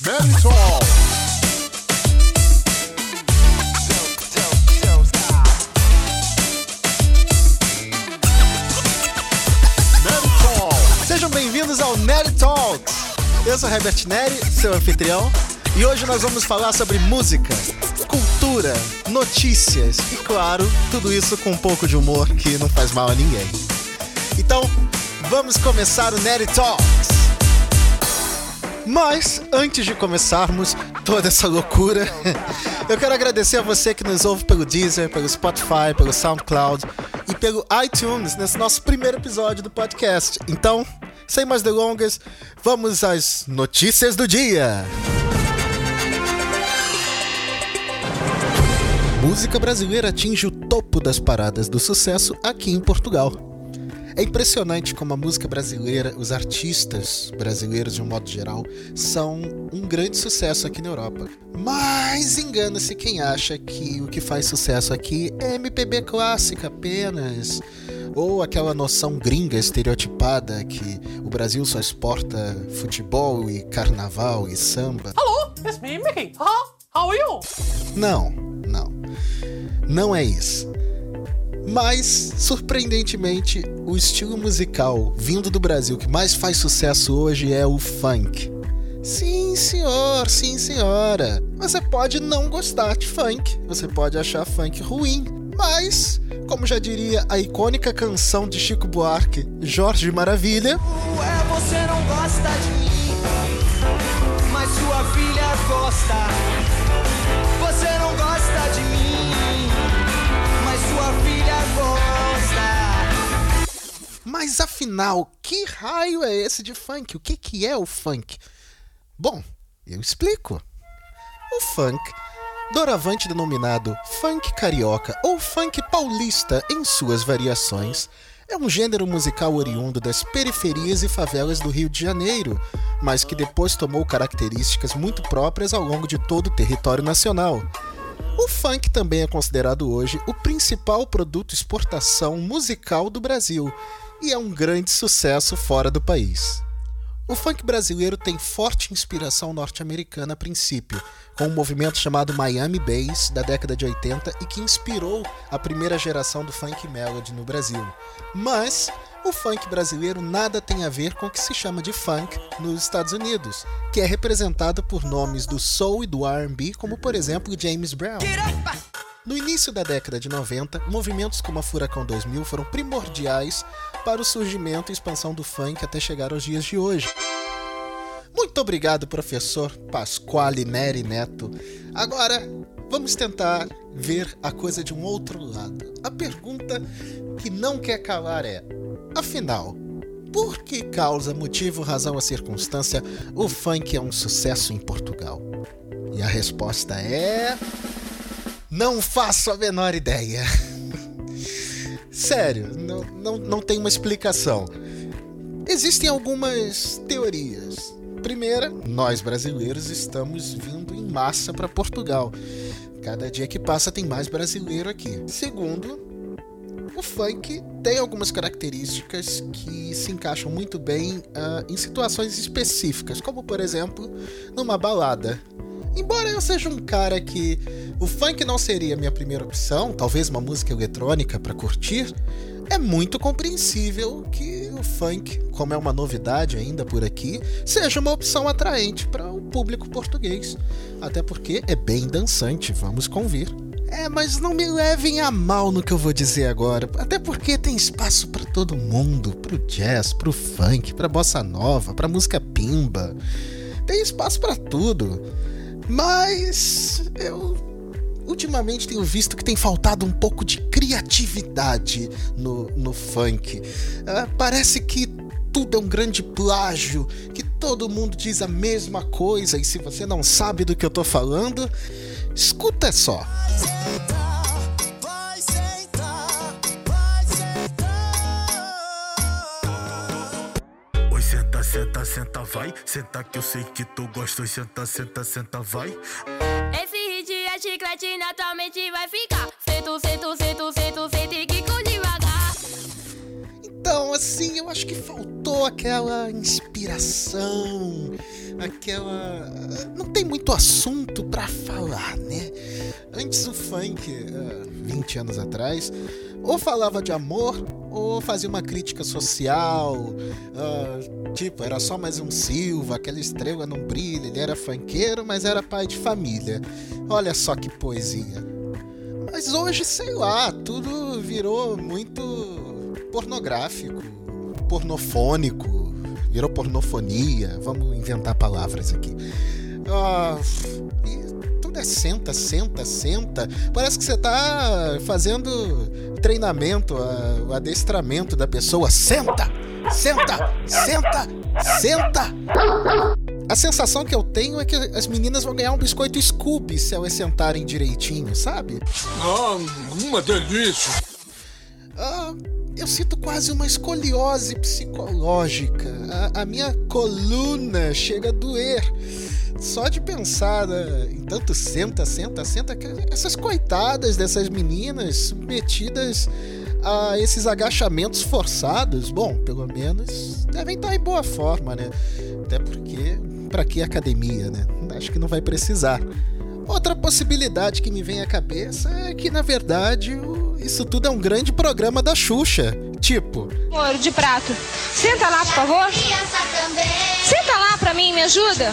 Mental. Bem-vindos ao Nerd. Eu sou Herbert Neri, seu anfitrião, e hoje nós vamos falar sobre música, cultura, notícias e, claro, tudo isso com um pouco de humor que não faz mal a ninguém. Então, vamos começar o Nerd Talks. Mas, antes de começarmos toda essa loucura, eu quero agradecer a você que nos ouve pelo Deezer, pelo Spotify, pelo SoundCloud e pelo iTunes nesse nosso primeiro episódio do podcast. Então, sem mais delongas, vamos às notícias do dia. Música brasileira atinge o topo das paradas do sucesso aqui em Portugal. É impressionante como a música brasileira, os artistas brasileiros de um modo geral, são um grande sucesso aqui na Europa. Mas engana-se quem acha que o que faz sucesso aqui é MPB clássica apenas. Ou aquela noção gringa estereotipada que o Brasil só exporta futebol e carnaval e samba. Hello, it's me, Mickey. Huh? How are you? Não, não. Não é isso. Mas, surpreendentemente, o estilo musical vindo do Brasil que mais faz sucesso hoje é o funk. Sim, senhor, sim, senhora. Você pode não gostar de funk, você pode achar funk ruim, mas, como já diria a icônica canção de Chico Buarque, Jorge Maravilha, É, você não gosta de mim, mas sua filha gosta. Você não gosta de mim, Mas afinal, que raio é esse de funk? O que, que é o funk? Bom, eu explico. O funk, doravante denominado funk carioca ou funk paulista em suas variações, é um gênero musical oriundo das periferias e favelas do Rio de Janeiro, mas que depois tomou características muito próprias ao longo de todo o território nacional. O funk também é considerado hoje o principal produto exportação musical do Brasil e é um grande sucesso fora do país. O funk brasileiro tem forte inspiração norte-americana a princípio, com um movimento chamado Miami Bass da década de 80 e que inspirou a primeira geração do funk melody no Brasil. Mas o funk brasileiro nada tem a ver com o que se chama de funk nos Estados Unidos, que é representado por nomes do soul e do R&B, como por exemplo James Brown. No início da década de 90, movimentos como a Furacão 2000 foram primordiais para o surgimento e expansão do funk até chegar aos dias de hoje. Muito obrigado, professor Pasquale Neri Neto. Agora, vamos tentar ver a coisa de um outro lado. A pergunta que não quer calar é: afinal, por que causa, motivo, razão ou circunstância o funk é um sucesso em Portugal? E a resposta é. Não faço a menor ideia. Sério, não, não, não tem uma explicação. Existem algumas teorias. Primeira, nós brasileiros estamos vindo em massa para Portugal. Cada dia que passa tem mais brasileiro aqui. Segundo, o funk tem algumas características que se encaixam muito bem ah, em situações específicas, como por exemplo numa balada. Embora eu seja um cara que o funk não seria minha primeira opção, talvez uma música eletrônica para curtir, é muito compreensível que o funk, como é uma novidade ainda por aqui, seja uma opção atraente para o público português. Até porque é bem dançante, vamos convir. É, mas não me levem a mal no que eu vou dizer agora, até porque tem espaço para todo mundo, pro jazz, pro funk, pra bossa nova, pra música pimba. Tem espaço para tudo. Mas eu ultimamente tenho visto que tem faltado um pouco de criatividade no, no funk. Ah, parece que tudo é um grande plágio, que todo mundo diz a mesma coisa e se você não sabe do que eu tô falando, escuta só. Senta, vai. Senta que eu sei que tu gosta. Senta, senta, senta, vai. Esse hit é chiclete, naturalmente vai ficar. Sento, sento, sento, sento, sento assim, eu acho que faltou aquela inspiração, aquela. Não tem muito assunto pra falar, né? Antes o funk, ah, 20 anos atrás, ou falava de amor, ou fazia uma crítica social. ah, tipo, era só mais um Silva, aquela estrela não brilha, ele era funkeiro, mas era pai de família. Olha só que poesia. Mas hoje, sei lá, tudo virou muito pornográfico, pornofônico, virou pornofonia. Vamos inventar palavras aqui. Ah, e tudo é senta, senta, senta. Parece que você tá fazendo treinamento, ah, o adestramento da pessoa. Senta, senta, senta, senta. A sensação que eu tenho é que as meninas vão ganhar um biscoito Scoop se elas sentarem direitinho, sabe? Ah, uma delícia. Ah, eu sinto quase uma escoliose psicológica. A, a minha coluna chega a doer. Só de pensar né, em tanto senta, senta, senta. Essas coitadas dessas meninas submetidas a esses agachamentos forçados, bom, pelo menos devem estar em boa forma, né? Até porque, pra que academia, né? Acho que não vai precisar. Outra possibilidade que me vem à cabeça é que, na verdade, o- isso tudo é um grande programa da Xuxa. Tipo, Ouro de prato. Senta lá, por favor. Senta lá pra mim, me ajuda.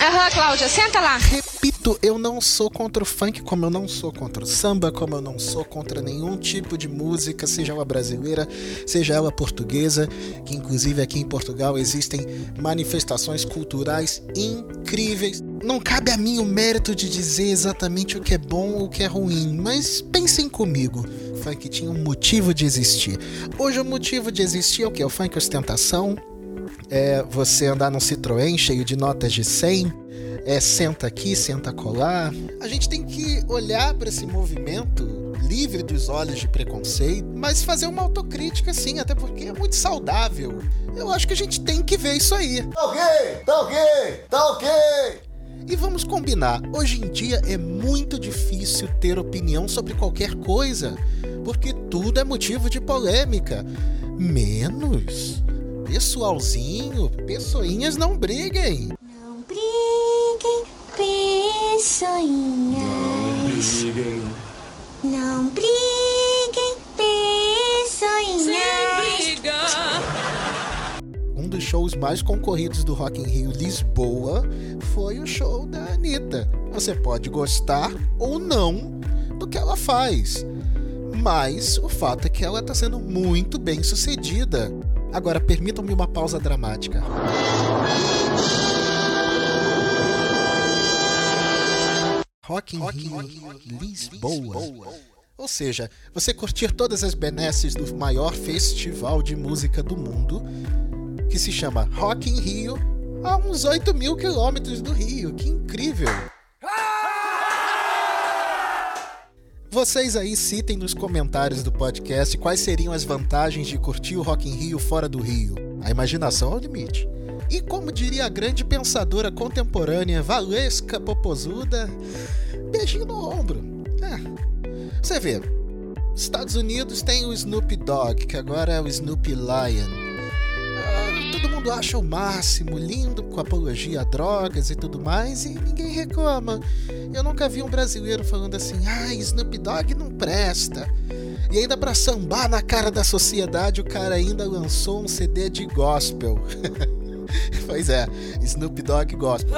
Aham, Cláudia, senta lá. Repito, eu não sou contra o funk, como eu não sou contra o samba, como eu não sou contra nenhum tipo de música, seja ela brasileira, seja ela portuguesa, que inclusive aqui em Portugal existem manifestações culturais incríveis. Não cabe a mim o mérito de dizer exatamente o que é bom ou o que é ruim, mas pensem comigo. O funk tinha um motivo de existir. Hoje o motivo de existir é o que? O funk ostentação, é você andar num Citroën cheio de notas de 100, é senta aqui, senta colar. A gente tem que olhar para esse movimento livre dos olhos de preconceito, mas fazer uma autocrítica sim, até porque é muito saudável. Eu acho que a gente tem que ver isso aí. Tá ok, tá ok, tá ok. E vamos combinar, hoje em dia é muito difícil ter opinião sobre qualquer coisa, porque tudo é motivo de polêmica. Menos pessoalzinho, pessoinhas não briguem. Não briguem, pessoinhas. Não briguem, pessoinhas. Um dos shows mais concorridos do Rock in Rio Lisboa foi o show da Anitta. Você pode gostar ou não do que ela faz, mas o fato é que ela está sendo muito bem sucedida. Agora, permitam-me uma pausa dramática. Rock in Rio Lisboa. Ou seja, você curtir todas as benesses do maior festival de música do mundo, que se chama Rock in Rio, a uns 8 mil quilômetros do Rio. Que incrível! Vocês aí citem nos comentários do podcast quais seriam as vantagens de curtir o Rock in Rio fora do Rio. A imaginação é o limite. E como diria a grande pensadora contemporânea Valesca Popozuda, beijinho no ombro. É. Você vê, Estados Unidos tem o Snoop Dogg, que agora é o Snoop Lion. Ah, todo mundo acha o máximo, lindo, com apologia a drogas e tudo mais, e ninguém reclama. Eu nunca vi um brasileiro falando assim, ah, Snoop Dogg não presta. E ainda pra sambar na cara da sociedade, o cara ainda lançou um CD de gospel. pois é, Snoop Dogg gospel.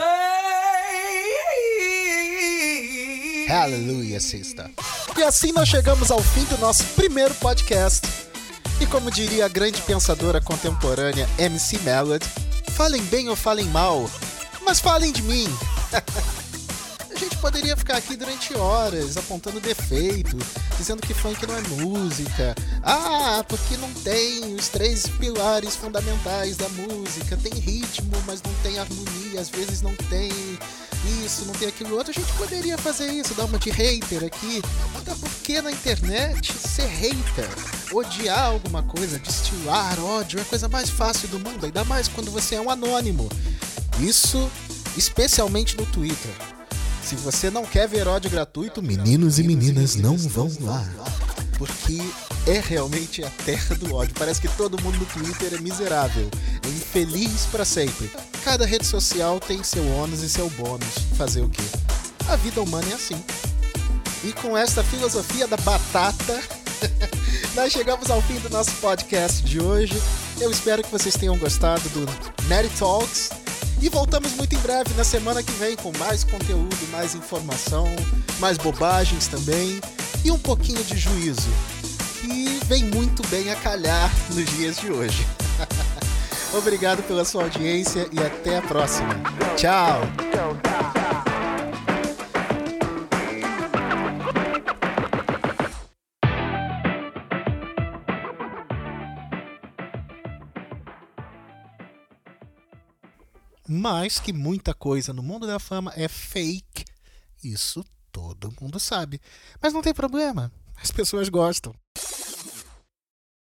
Aleluia, sister. E assim nós chegamos ao fim do nosso primeiro podcast. E como diria a grande pensadora contemporânea MC Melody, falem bem ou falem mal, mas falem de mim. Poderia ficar aqui durante horas apontando defeito, dizendo que funk não é música. Ah, porque não tem os três pilares fundamentais da música. Tem ritmo, mas não tem harmonia, às vezes não tem isso, não tem aquilo outro. A gente poderia fazer isso, dar uma de hater aqui. Até porque na internet, ser hater, odiar alguma coisa, destilar ódio é a coisa mais fácil do mundo, ainda mais quando você é um anônimo. Isso especialmente no Twitter. Se você não quer ver ódio gratuito, meninos e meninas não vão lá. Porque é realmente a terra do ódio. Parece que todo mundo no Twitter é miserável, é infeliz para sempre. Cada rede social tem seu ônus e seu bônus. Fazer o quê? A vida humana é assim. E com esta filosofia da batata, nós chegamos ao fim do nosso podcast de hoje. Eu espero que vocês tenham gostado do Nerdy Talks. E voltamos muito em breve na semana que vem com mais conteúdo, mais informação, mais bobagens também e um pouquinho de juízo, que vem muito bem a calhar nos dias de hoje. Obrigado pela sua audiência e até a próxima. Tchau! Mas que muita coisa no mundo da fama é fake. Isso todo mundo sabe. Mas não tem problema. As pessoas gostam.